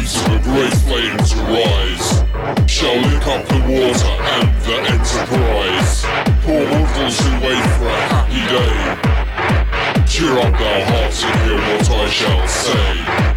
waves of a great flame to rise Shall lick up the water and the enterprise. Poor mortals who wait for a happy day. Cheer up thou heart and hear what I shall say.